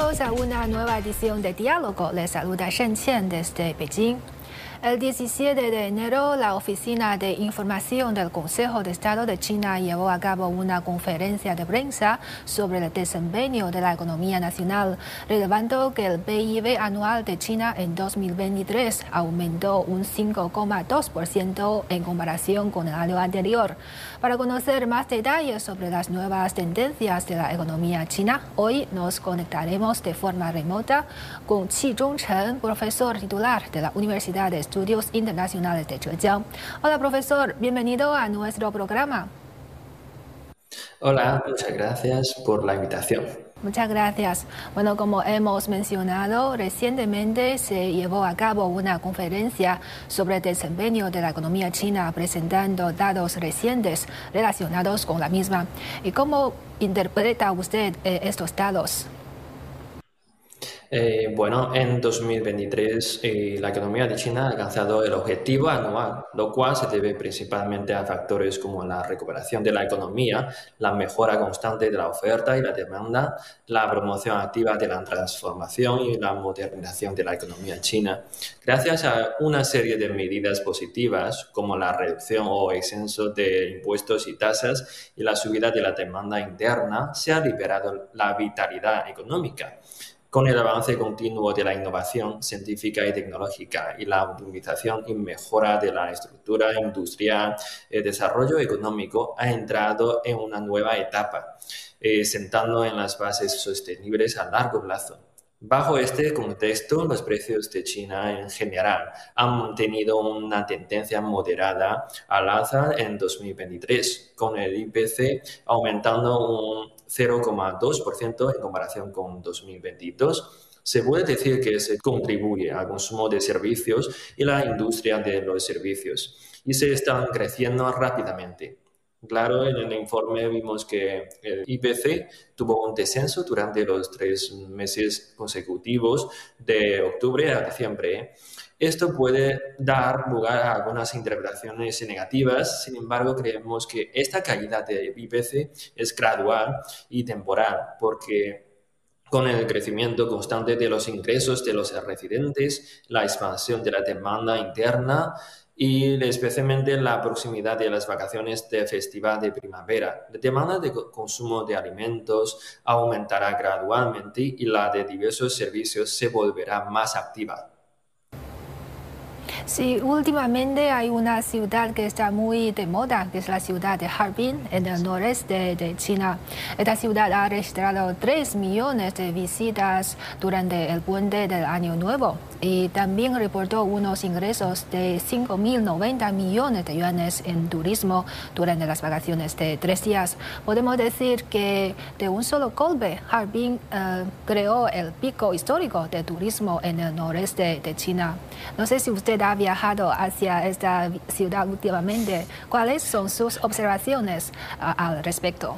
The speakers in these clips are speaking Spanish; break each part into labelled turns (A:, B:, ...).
A: Bienvenidos a una nueva edición de Diálogo. Les saluda Shen Qian desde Beijing. El 17 de enero, la Oficina de Información del Consejo de Estado de China llevó a cabo una conferencia de prensa sobre el desempeño de la economía nacional, relevando que el PIB anual de China en 2023 aumentó un 5,2% en comparación con el año anterior. Para conocer más detalles sobre las nuevas tendencias de la economía china, hoy nos conectaremos de forma remota con Qi Zhongchen, profesor titular de la Universidad de Estudios Internacionales de Zhejiang. Hola, profesor, bienvenido a nuestro programa.
B: Hola, muchas gracias por la invitación.
A: Muchas gracias. Bueno, como hemos mencionado, recientemente se llevó a cabo una conferencia sobre el desempeño de la economía china presentando datos recientes relacionados con la misma. ¿Y cómo interpreta usted eh, estos datos?
B: Eh, bueno, en 2023 eh, la economía de China ha alcanzado el objetivo anual, lo cual se debe principalmente a factores como la recuperación de la economía, la mejora constante de la oferta y la demanda, la promoción activa de la transformación y la modernización de la economía china. Gracias a una serie de medidas positivas como la reducción o exenso de impuestos y tasas y la subida de la demanda interna, se ha liberado la vitalidad económica con el avance continuo de la innovación científica y tecnológica y la optimización y mejora de la estructura industrial, el desarrollo económico ha entrado en una nueva etapa, eh, sentando en las bases sostenibles a largo plazo. Bajo este contexto, los precios de China en general han mantenido una tendencia moderada al alza en 2023, con el IPC aumentando un 0,2% en comparación con 2022. Se puede decir que se contribuye al consumo de servicios y la industria de los servicios y se están creciendo rápidamente. Claro, en el informe vimos que el IPC tuvo un descenso durante los tres meses consecutivos de octubre a diciembre. Esto puede dar lugar a algunas interpretaciones negativas, sin embargo creemos que esta caída de IPC es gradual y temporal porque con el crecimiento constante de los ingresos de los residentes, la expansión de la demanda interna y especialmente la proximidad de las vacaciones de festival de primavera. La demanda de consumo de alimentos aumentará gradualmente y la de diversos servicios se volverá más activa.
A: Sí, últimamente hay una ciudad que está muy de moda, que es la ciudad de Harbin, en el noreste de China. Esta ciudad ha registrado 3 millones de visitas durante el puente del Año Nuevo y también reportó unos ingresos de 5.090 millones de yuanes en turismo durante las vacaciones de tres días. Podemos decir que de un solo golpe, Harbin eh, creó el pico histórico de turismo en el noreste de China. No sé si usted ha viajado hacia esta ciudad últimamente. ¿Cuáles son sus observaciones al respecto?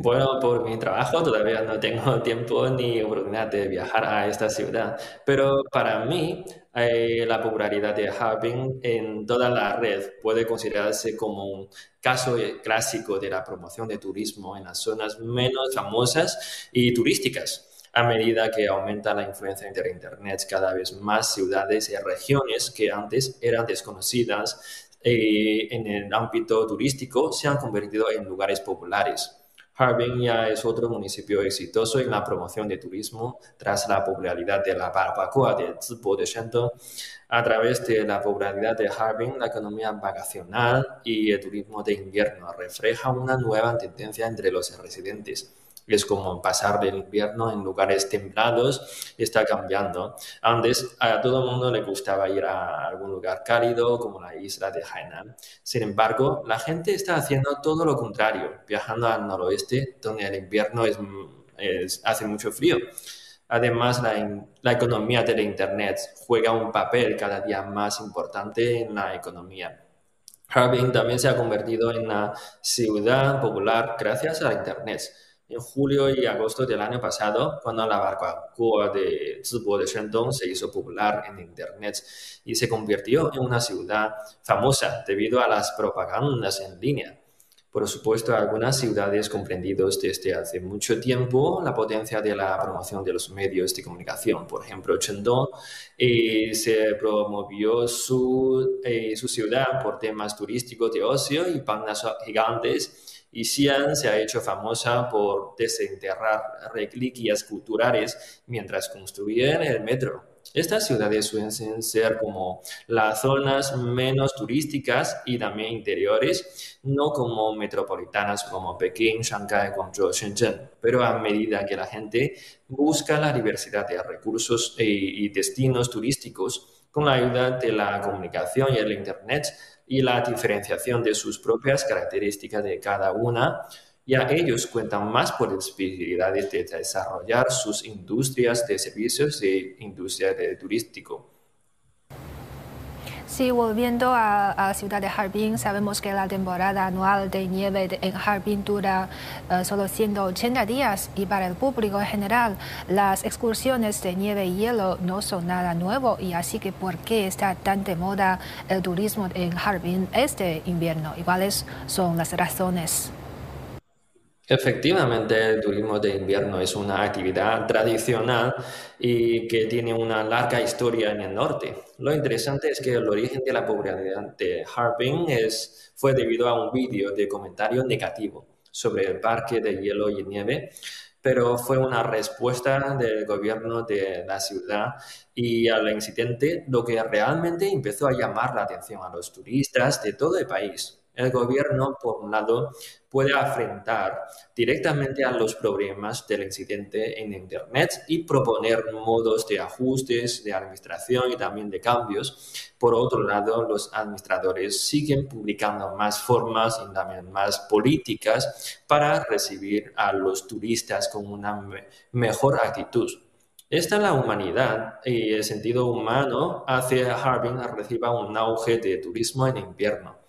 B: Bueno, por mi trabajo todavía no tengo tiempo ni oportunidad de viajar a esta ciudad, pero para mí eh, la popularidad de Harbin en toda la red puede considerarse como un caso clásico de la promoción de turismo en las zonas menos famosas y turísticas a medida que aumenta la influencia de Internet, cada vez más ciudades y regiones que antes eran desconocidas eh, en el ámbito turístico se han convertido en lugares populares. Harbin ya es otro municipio exitoso en la promoción de turismo tras la popularidad de la barbacoa de Zibo de Shandong. A través de la popularidad de Harbin, la economía vacacional y el turismo de invierno refleja una nueva tendencia entre los residentes es como pasar del invierno en lugares templados, está cambiando. Antes a todo el mundo le gustaba ir a algún lugar cálido como la isla de Hainan. Sin embargo, la gente está haciendo todo lo contrario, viajando al noroeste, donde el invierno es, hace mucho frío. Además, la, la, economía de Internet juega un papel cada día más importante en la economía. Harbin también se ha convertido en una ciudad popular gracias a Internet en julio y agosto del año pasado, cuando la barbacoa de Zibo de Shandong se hizo popular en Internet y se convirtió en una ciudad famosa debido a las propagandas en línea. Por supuesto, algunas ciudades comprendidos desde hace mucho tiempo la potencia de la promoción de los medios de comunicación. Por ejemplo, Chendong eh, se promovió su, eh, su ciudad por temas turísticos de ocio y pandas gigantes y Xi'an se ha hecho famosa por desenterrar reliquias culturales mientras construían el metro. Estas ciudades suelen ser como las zonas menos turísticas y también interiores, no como metropolitanas como Pekín, Shanghai, Guangzhou, Shenzhen. Pero a medida que la gente busca la diversidad de recursos y destinos turísticos, con la ayuda de la comunicación y el Internet y la diferenciación de sus propias características de cada una, ya ellos cuentan más posibilidades de desarrollar sus industrias de servicios e industria de turístico.
A: Sí, volviendo a, la ciudad de Harbin, sabemos que la temporada anual de nieve en Harbin dura eh, solo 180 días y para el público en general las excursiones de nieve y hielo no son nada nuevo y así que ¿por qué está tan de moda el turismo en Harbin este invierno? ¿Y cuáles son las razones?
B: Efectivamente, el turismo de invierno es una actividad tradicional y que tiene una larga historia en el norte. Lo interesante es que el origen de la popularidad de Harbin es, fue debido a un vídeo de comentario negativo sobre el parque de hielo y nieve, pero fue una respuesta del gobierno de la ciudad y al incidente lo que realmente empezó a llamar la atención a los turistas de todo el país el gobierno, por un lado, puede afrontar directamente a los problemas del incidente en Internet y proponer modos de ajustes, de administración y también de cambios. Por otro lado, los administradores siguen publicando más formas y también más políticas para recibir a los turistas con una mejor actitud. Esta la humanidad y el sentido humano hace a Harbin reciba un auge de turismo en invierno.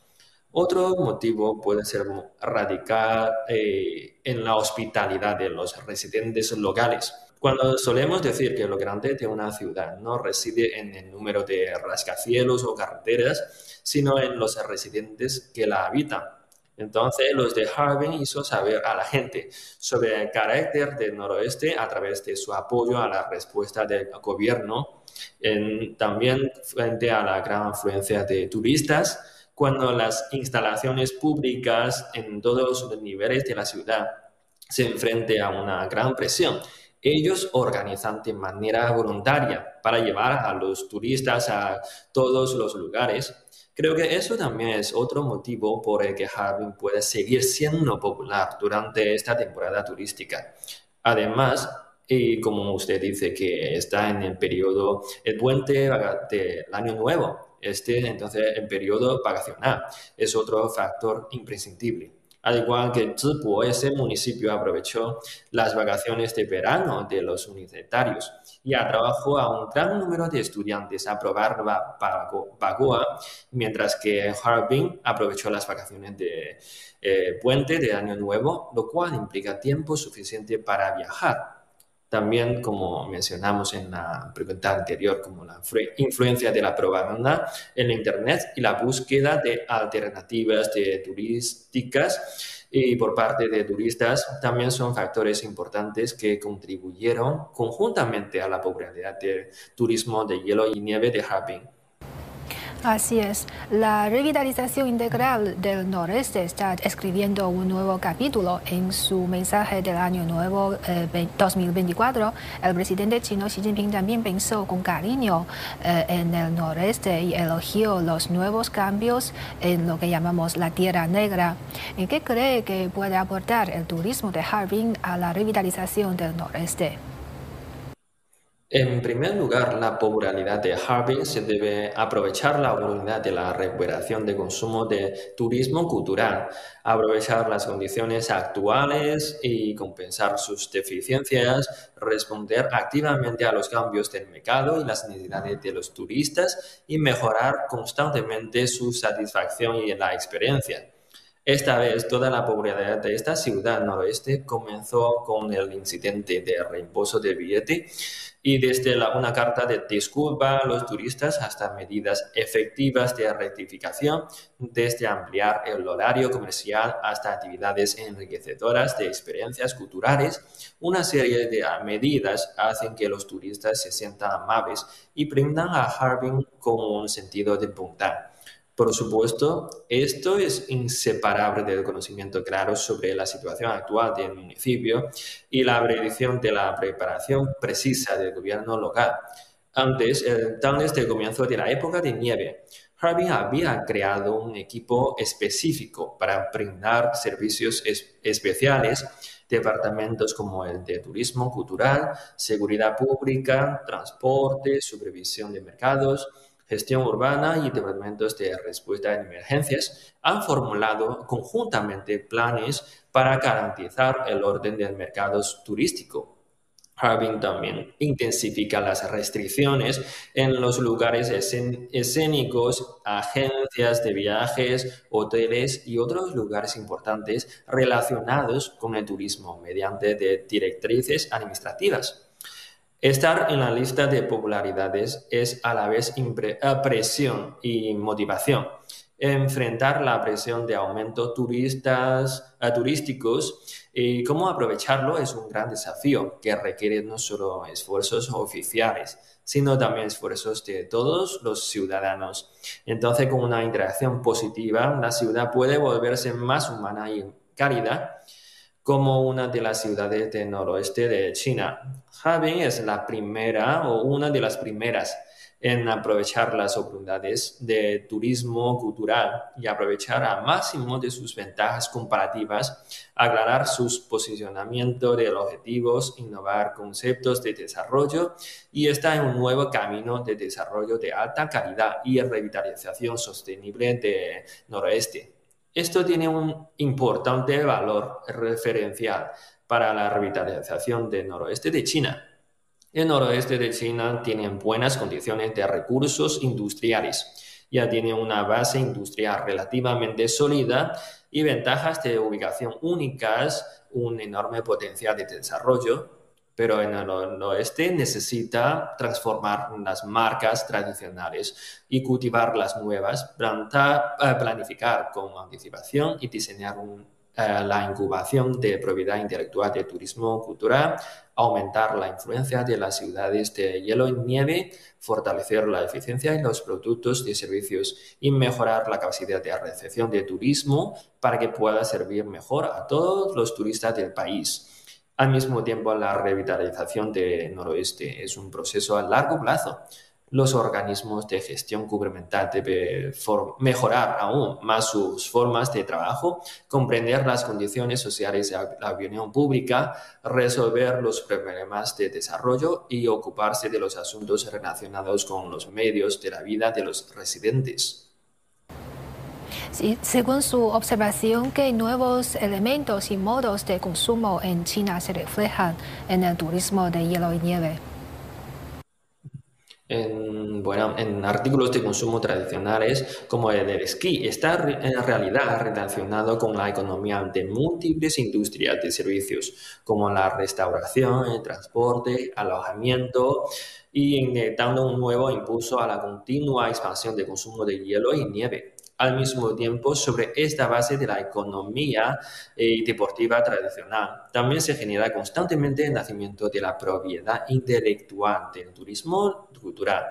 B: Otro motivo puede ser radicar eh, en la hospitalidad de los residentes locales. Cuando solemos decir que lo grande de una ciudad no reside en el número de rascacielos o carreteras, sino en los residentes que la habitan. Entonces, los de Harbin hizo saber a la gente sobre el carácter del noroeste a través de su apoyo a la respuesta del gobierno, también frente a la gran afluencia de turistas cuando las instalaciones públicas en todos los niveles de la ciudad se enfrenten a una gran presión. Ellos organizan de manera voluntaria para llevar a los turistas a todos los lugares. Creo que eso también es otro motivo por el que Harbin puede seguir siendo popular durante esta temporada turística. Además, y como usted dice que está en el periodo, el puente del año nuevo, este entonces en periodo vacacional. Es otro factor imprescindible. Al igual que Zhibo, ese municipio aprovechó las vacaciones de verano de los universitarios y atrabajó a un gran número de estudiantes a probar Bagua, mientras que Harbin aprovechó las vacaciones de eh, puente de Año Nuevo, lo cual implica tiempo suficiente para viajar también, como mencionamos en la pregunta anterior, como la influencia de la propaganda en Internet y la búsqueda de alternativas de turísticas y por parte de turistas también son factores importantes que contribuyeron conjuntamente a la popularidad del turismo de hielo y nieve de Harbin.
A: Así es. La revitalización integral del noreste está escribiendo un nuevo capítulo en su mensaje del Año Nuevo 2024. Eh, el presidente chino Xi Jinping también pensó con cariño eh, en el noreste y elogió los nuevos cambios en lo que llamamos la Tierra Negra. ¿En qué cree que puede aportar el turismo de Harbin a la revitalización del noreste?
B: En primer lugar, la popularidad de Harbin se debe aprovechar la oportunidad de la recuperación de consumo de turismo cultural, aprovechar las condiciones actuales y compensar sus deficiencias, responder activamente a los cambios del mercado y las necesidades de los turistas y mejorar constantemente su satisfacción y la experiencia. Esta vez toda la popularidad de esta ciudad noroeste comenzó con el incidente de reembolso de billete y desde una carta de disculpa a los turistas hasta medidas efectivas de rectificación, desde ampliar el horario comercial hasta actividades enriquecedoras de experiencias culturales, una serie de medidas hacen que los turistas se sientan amables y brindan a Harbin con un sentido de bondad. Por supuesto, esto es inseparable del conocimiento claro sobre la situación actual del municipio y la predicción de la preparación precisa del gobierno local. Antes, desde el comienzo de la época de nieve, Harbin había creado un equipo específico para brindar servicios especiales departamentos como el de turismo cultural, seguridad pública, transporte, supervisión de mercados, gestión urbana y departamentos de respuesta en emergencias han formulado conjuntamente planes para garantizar el orden del mercado turístico. Harbin también intensifica las restricciones en los lugares escénicos, agencias de viajes, hoteles y otros lugares importantes relacionados con el turismo mediante directrices administrativas. Estar en la lista de popularidades es a la vez eh, presión y motivación. Enfrentar la presión de aumento turistas, eh, turísticos y cómo aprovecharlo es un gran desafío que requiere no solo esfuerzos oficiales, sino también esfuerzos de todos los ciudadanos. Entonces, con una interacción positiva, la ciudad puede volverse más humana y cálida como una de las ciudades del noroeste de China. Harbin es la primera o una de las primeras en aprovechar las oportunidades de turismo cultural y aprovechar al máximo de sus ventajas comparativas, aclarar sus posicionamientos de objetivos, innovar conceptos de desarrollo y está en un nuevo camino de desarrollo de alta calidad y revitalización sostenible del noroeste. Esto tiene un importante valor referencial para la revitalización del noroeste de China. El noroeste de China tiene buenas condiciones de recursos industriales. Ya tiene una base industrial relativamente sólida y ventajas de ubicación únicas, un enorme potencial de desarrollo, pero en el oeste necesita transformar las marcas tradicionales y cultivar las nuevas, eh, planificar con anticipación y diseñar eh, la incubación de propiedad intelectual de turismo cultural, aumentar la influencia de las ciudades de hielo y nieve, fortalecer la eficiencia en los productos y servicios y mejorar la capacidad de recepción de turismo para que pueda servir mejor a todos los turistas del país. Al mismo tiempo, la revitalización del noroeste es un proceso a largo plazo. Los organismos de gestión gubernamental deben mejorar aún más sus formas de trabajo, comprender las condiciones sociales de la opinión pública, resolver los problemas de desarrollo y ocuparse de los asuntos relacionados con los medios de la vida de los residentes
A: según su observación, ¿qué nuevos elementos y modos de consumo en China se reflejan en el turismo de hielo y nieve?
B: En, bueno, en artículos de consumo tradicionales como el del esquí, está en realidad relacionado con la economía de múltiples industrias de servicios, como la restauración, el transporte, alojamiento, y inyectando un nuevo impulso a la continua expansión de consumo de hielo y nieve al mismo tiempo sobre esta base de la economía eh, deportiva tradicional. También se genera constantemente el nacimiento de la propiedad intelectual del turismo cultural.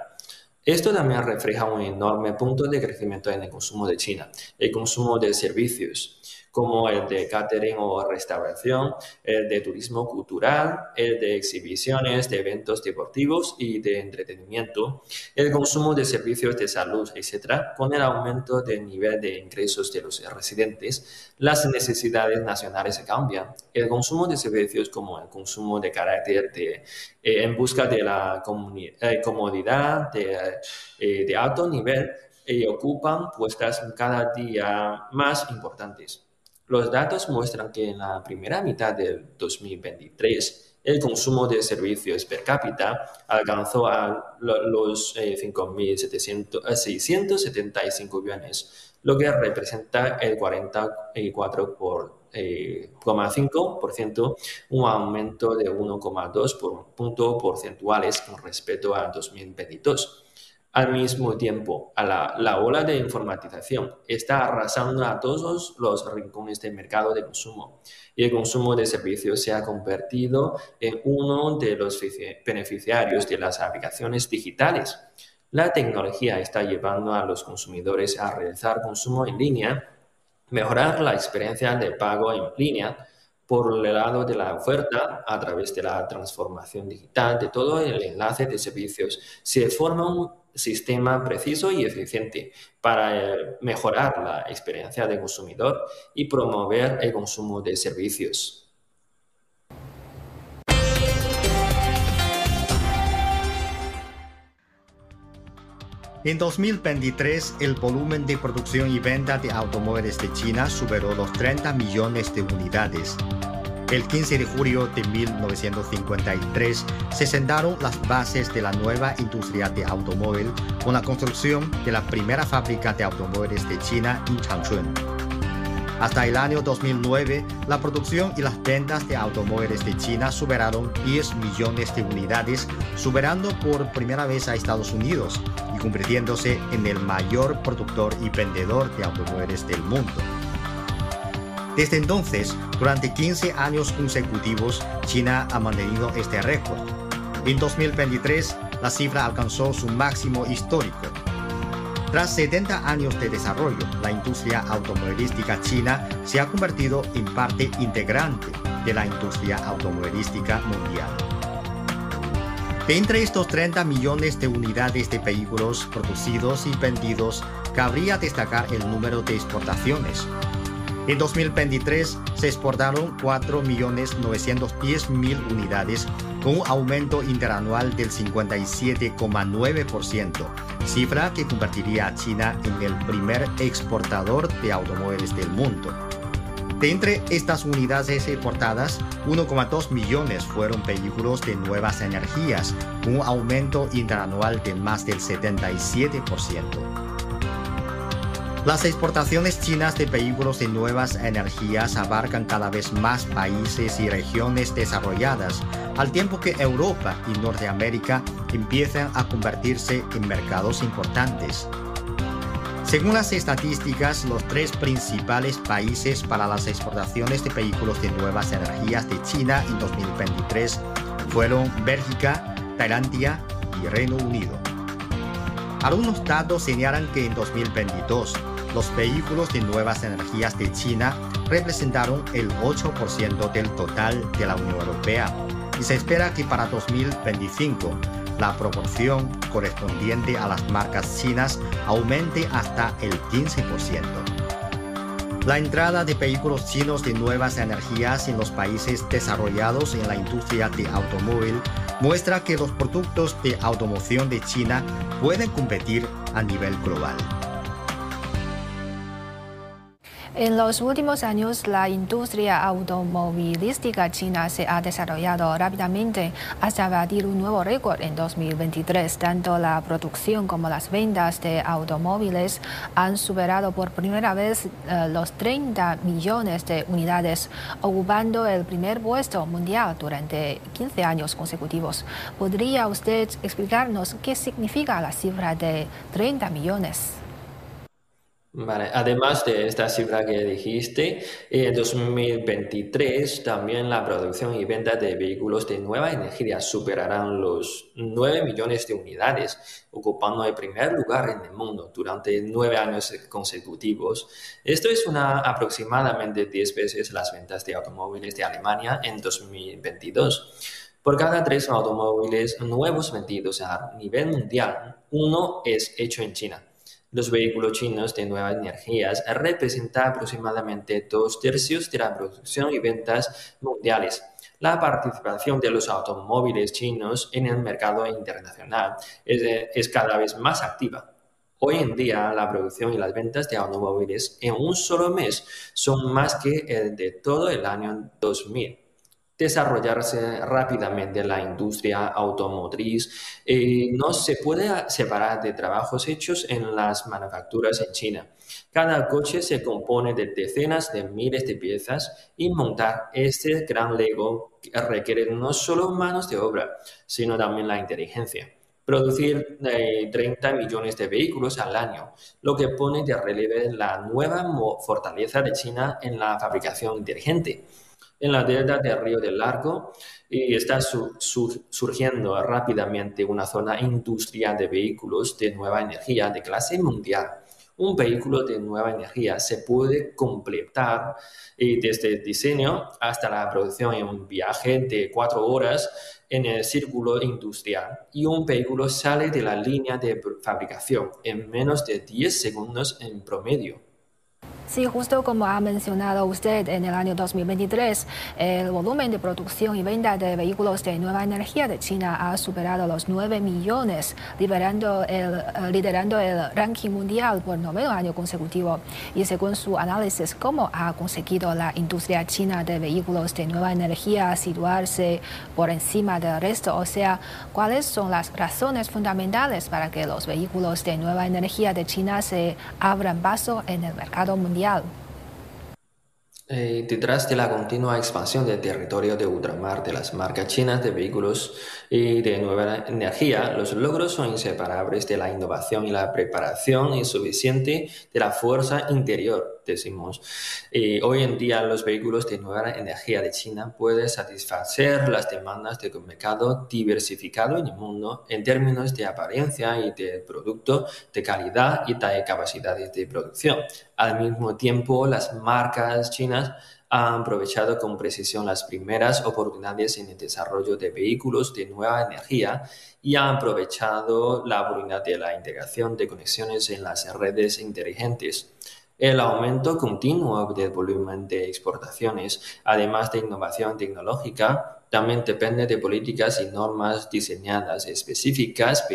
B: Esto también refleja un enorme punto de crecimiento en el consumo de China, el consumo de servicios como el de catering o restauración, el de turismo cultural, el de exhibiciones, de eventos deportivos y de entretenimiento, el consumo de servicios de salud, etc., con el aumento del nivel de ingresos de los residentes, las necesidades nacionales cambian. El consumo de servicios como el consumo de carácter de, eh, en busca de la eh, comodidad eh, de alto nivel ocupan puestas cada día más importantes. Los datos muestran que en la primera mitad del 2023 el consumo de servicios per cápita alcanzó a los 5.675 eh, yuanes, lo que representa el 44,5%, un aumento de 1,2 puntos porcentuales con respecto a 2022. Al mismo tiempo, la, ola de informatización está arrasando a todos los rincones del mercado de consumo y el consumo de servicios se ha convertido en uno de los beneficiarios de las aplicaciones digitales. La tecnología está llevando a los consumidores a realizar consumo en línea, mejorar la experiencia de pago en línea, por el lado de la oferta, a través de la transformación digital de todo el enlace de servicios, se forma un sistema preciso y eficiente para eh, mejorar la experiencia del consumidor y promover el consumo de servicios.
C: En 2023, el volumen de producción y venta de automóviles de China superó los 30 millones de unidades. El 15 de julio de 1953 se sentaron las bases de la nueva industria de automóvil con la construcción de la primera fábrica de automóviles de China en Changchun. Hasta el año 2009, la producción y las ventas de automóviles de China superaron 10 millones de unidades, superando por primera vez a Estados Unidos y convirtiéndose en el mayor productor y vendedor de automóviles del mundo. Desde entonces, durante 15 años consecutivos, China ha mantenido este récord. En 2023, la cifra alcanzó su máximo histórico, tras 70 años de desarrollo, la industria automovilística china se ha convertido en parte integrante de la industria automovilística mundial. De entre estos 30 millones de unidades de vehículos producidos y vendidos, cabría destacar el número de exportaciones. En 2023 se exportaron 4.910.000 unidades, con un aumento interanual del 57,9%, cifra que convertiría a China en el primer exportador de automóviles del mundo. De entre estas unidades exportadas, 1,2 millones fueron vehículos de nuevas energías, con un aumento interanual de más del 77%. Las exportaciones chinas de vehículos de nuevas energías abarcan cada vez más países y regiones desarrolladas, al tiempo que Europa y Norteamérica empiezan a convertirse en mercados importantes. Según las estadísticas, los tres principales países para las exportaciones de vehículos de nuevas energías de China en 2023 fueron Bélgica, Tailandia y Reino Unido. Algunos datos señalan que en 2022 los vehículos de nuevas energías de China representaron el 8% del total de la Unión Europea y se espera que para 2025 la proporción correspondiente a las marcas chinas aumente hasta el 15%. La entrada de vehículos chinos de nuevas energías en los países desarrollados en la industria de automóvil muestra que los productos de automoción de China pueden competir a nivel global.
A: En los últimos años, la industria automovilística china se ha desarrollado rápidamente hasta batir un nuevo récord en 2023. Tanto la producción como las ventas de automóviles han superado por primera vez eh, los 30 millones de unidades, ocupando el primer puesto mundial durante 15 años consecutivos. ¿Podría usted explicarnos qué significa la cifra de 30 millones?
B: Vale. Además de esta cifra que dijiste, en 2023 también la producción y venta de vehículos de nueva energía superarán los 9 millones de unidades, ocupando el primer lugar en el mundo durante nueve años consecutivos. Esto es una, aproximadamente 10 veces las ventas de automóviles de Alemania en 2022. Por cada tres automóviles nuevos vendidos a nivel mundial, uno es hecho en China. Los vehículos chinos de nuevas energías representan aproximadamente dos tercios de la producción y ventas mundiales. La participación de los automóviles chinos en el mercado internacional es, cada vez más activa. Hoy en día, la producción y las ventas de automóviles en un solo mes son más que el de todo el año 2000. Desarrollarse rápidamente la industria automotriz. Eh, no se puede separar de trabajos hechos en las manufacturas en China. Cada coche se compone de decenas de miles de piezas y montar este gran Lego requiere no solo manos de obra, sino también la inteligencia producir 30 millones de vehículos al año, lo que pone de relieve la nueva fortaleza de China en la fabricación inteligente. En la delta del Río del Largo y está surgiendo rápidamente una zona industrial de vehículos de nueva energía de clase mundial un vehículo de nueva energía se puede completar desde el diseño hasta la producción en un viaje de cuatro horas en el círculo industrial y un vehículo sale de la línea de fabricación en menos de 10 segundos en promedio.
A: Sí, justo como ha mencionado usted, en el año 2023 el volumen de producción y venta de vehículos de nueva energía de China ha superado los 9 millones, liderando el, eh, liderando el ranking mundial por noveno año consecutivo. Y según su análisis, ¿cómo ha conseguido la industria china de vehículos de nueva energía situarse por encima del resto? O sea, ¿cuáles son las razones fundamentales para que los vehículos de nueva energía de China se abran paso en el mercado mundial?
B: Eh, detrás de la continua expansión del territorio de ultramar de las marcas chinas de vehículos y de nueva energía, los logros son inseparables de la innovación y la preparación insuficiente de la fuerza interior decimos. hoy en día los vehículos de nueva energía de China pueden satisfacer las demandas de un mercado diversificado en el mundo en términos de apariencia y de producto, de calidad y de capacidades de producción. Al mismo tiempo, las marcas chinas han aprovechado con precisión las primeras oportunidades en el desarrollo de vehículos de nueva energía y han aprovechado la oportunidad de la integración de conexiones en las redes inteligentes. El aumento continuo del volumen de exportaciones, además de innovación tecnológica, también depende de políticas y normas diseñadas específicas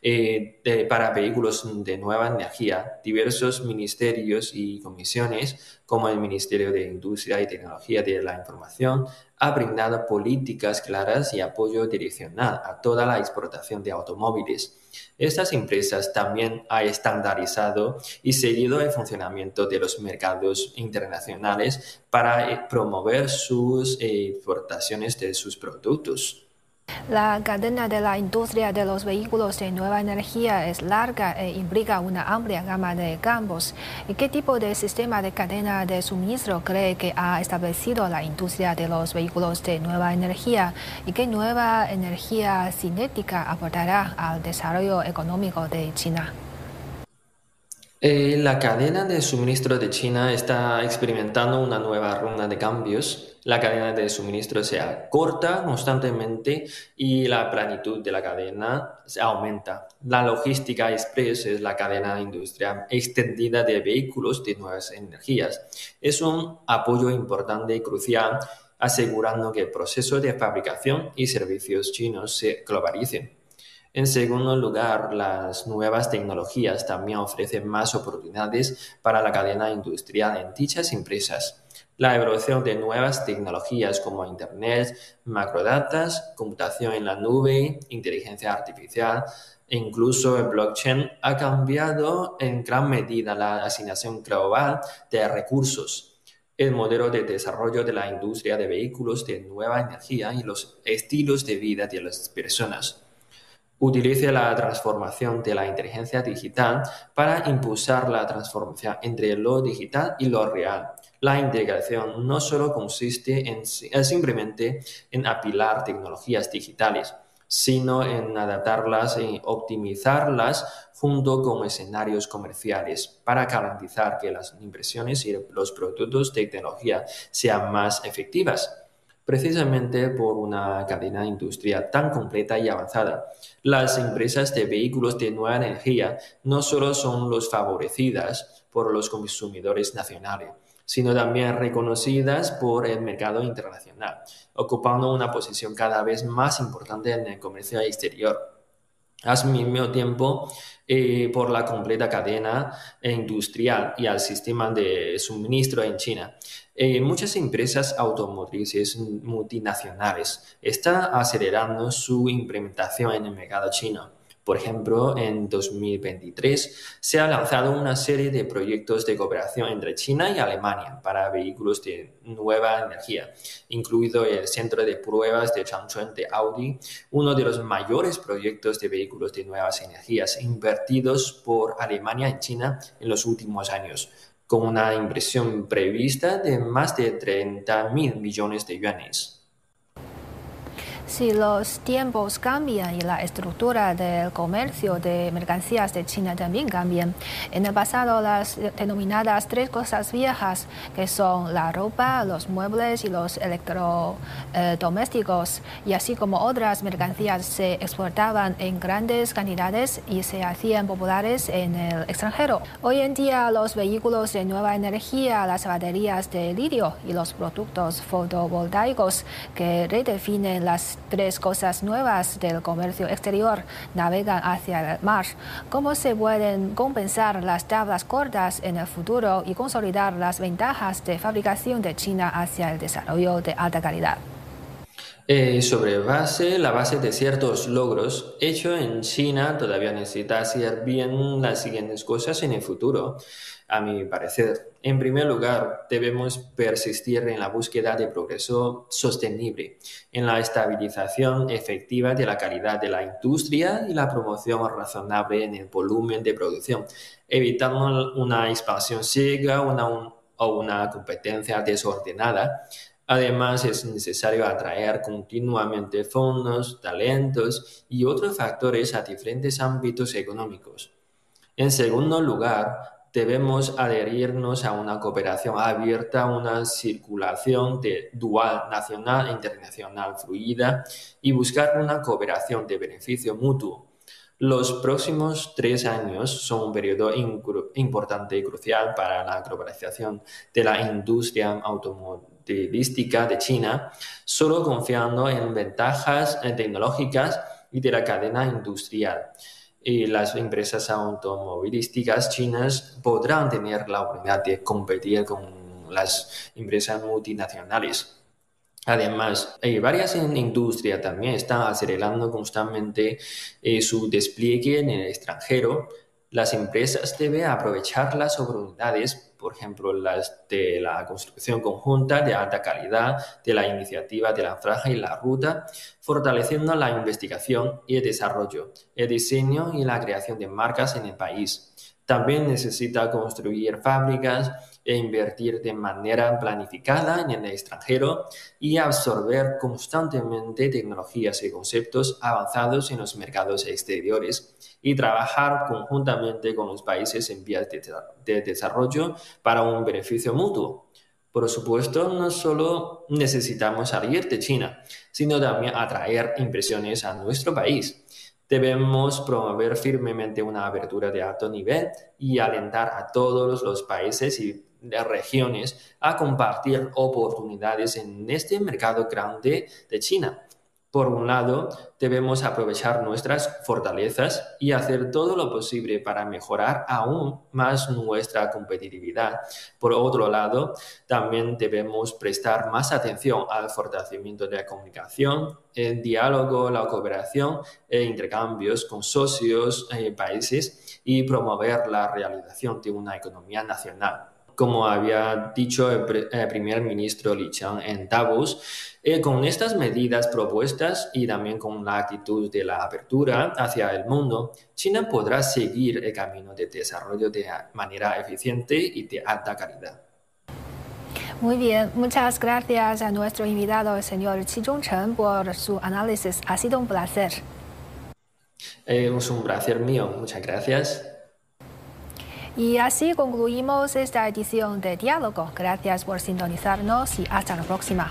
B: eh, para vehículos de nueva energía. Diversos ministerios y comisiones, como el Ministerio de Industria y Tecnología de la Información, ha brindado políticas claras y apoyo direccional a toda la exportación de automóviles. Estas empresas también han estandarizado y seguido el funcionamiento de los mercados internacionales para eh, promover sus eh, exportaciones de sus productos.
A: La cadena de la industria de los vehículos de nueva energía es larga e implica una amplia gama de campos. ¿Y qué tipo de sistema de cadena de suministro cree que ha establecido la industria de los vehículos de nueva energía? ¿Y qué nueva energía cinética aportará al desarrollo económico de China?
B: Eh, la cadena de suministro de China está experimentando una nueva ronda de cambios. La cadena de suministro se acorta constantemente y la planitud de la cadena se aumenta. La logística express es la cadena industrial extendida de vehículos de nuevas energías. Es un apoyo importante y crucial asegurando que el proceso de fabricación y servicios chinos se globalicen. En segundo lugar, las nuevas tecnologías también ofrecen más oportunidades para la cadena industrial en dichas empresas. La evolución de nuevas tecnologías como Internet, macrodatas, computación en la nube, inteligencia artificial e incluso el blockchain ha cambiado en gran medida la asignación global de recursos el modelo de desarrollo de la industria de vehículos de nueva energía y los estilos de vida de las personas utilice la transformación de la inteligencia digital para impulsar la transformación entre lo digital y lo real. La integración no solo consiste en, simplemente en apilar tecnologías digitales, sino en adaptarlas y optimizarlas junto con escenarios comerciales para garantizar que las impresiones y los productos de tecnología sean más efectivas precisamente por una cadena industrial tan completa y avanzada. Las empresas de vehículos de nueva energía no solo son los favorecidas por los consumidores nacionales, sino también reconocidas por el mercado internacional, ocupando una posición cada vez más importante en el comercio exterior. Al mismo tiempo, eh, por la completa cadena industrial y al sistema de suministro en China. Muchas empresas automotrices multinacionales están acelerando su implementación en el mercado chino. Por ejemplo, en 2023 se ha lanzado una serie de proyectos de cooperación entre China y Alemania para vehículos de nueva energía, incluido el centro de pruebas de Changchun de Audi, uno de los mayores proyectos de vehículos de nuevas energías invertidos por Alemania en China en los últimos años, con una inversión prevista de más de 30 mil millones de yuanes.
A: Si los tiempos cambian y la estructura del comercio de mercancías de China también cambian. En el pasado, las denominadas tres cosas viejas, que son la ropa, los muebles y los electrodomésticos, y así como otras mercancías, se exportaban en grandes cantidades y se hacían populares en el extranjero. Hoy en día, los vehículos de nueva energía, las baterías de litio y los productos fotovoltaicos que redefinen las tres cosas nuevas del comercio exterior navegan hacia el mar. ¿Cómo se pueden compensar las tablas cortas en el futuro y consolidar las ventajas de fabricación de China hacia el desarrollo de alta calidad?
B: Eh, sobre base, la base de ciertos logros hecho en China todavía necesita hacer bien las siguientes cosas en el futuro, a mi parecer. En primer lugar, debemos persistir en la búsqueda de progreso sostenible, en la estabilización efectiva de la calidad de la industria y la promoción razonable en el volumen de producción, evitando una expansión ciega o una competencia desordenada Además, es necesario atraer continuamente fondos, talentos y otros factores a diferentes ámbitos económicos. En segundo lugar, debemos adherirnos a una cooperación abierta, una circulación de dual nacional e internacional fluida y buscar una cooperación de beneficio mutuo. Los próximos tres años son un periodo importante y crucial para la globalización de la industria automotriz de China, solo confiando en ventajas eh, tecnológicas y de la cadena industrial. Y las empresas automovilísticas chinas podrán tener la oportunidad de competir con las empresas multinacionales. Además, hay varias industrias también están acelerando constantemente eh, su despliegue en el extranjero. Las empresas deben aprovechar las oportunidades por ejemplo, las de la construcción conjunta de alta calidad, de la iniciativa de la franja y la ruta, fortaleciendo la investigación y el desarrollo, el diseño y la creación de marcas en el país. También necesita construir fábricas e invertir de manera planificada en el extranjero y absorber constantemente tecnologías y conceptos avanzados en los mercados exteriores y trabajar conjuntamente con los países en vías de, desarrollo para un beneficio mutuo. Por supuesto, no solo necesitamos salir de China, sino también atraer impresiones a nuestro país. Debemos promover firmemente una apertura de alto nivel y alentar a todos los países y regiones a compartir oportunidades en este mercado grande de China. Por un lado, debemos aprovechar nuestras fortalezas y hacer todo lo posible para mejorar aún más nuestra competitividad. Por otro lado, también debemos prestar más atención al fortalecimiento de la comunicación, el diálogo, la cooperación e intercambios con socios y eh, países y promover la realización de una economía nacional como había dicho el, primer ministro Li Qiang en Davos, eh, con estas medidas propuestas y también con la actitud de la apertura hacia el mundo, China podrá seguir el camino de desarrollo de manera eficiente y de alta calidad.
A: Muy bien, muchas gracias a nuestro invitado, el señor Qi Zhongchen, por su análisis. Ha sido un placer.
B: Eh, es un placer mío, muchas gracias.
A: Y así concluimos esta edición de Diálogo. Gracias por sintonizarnos y hasta la próxima.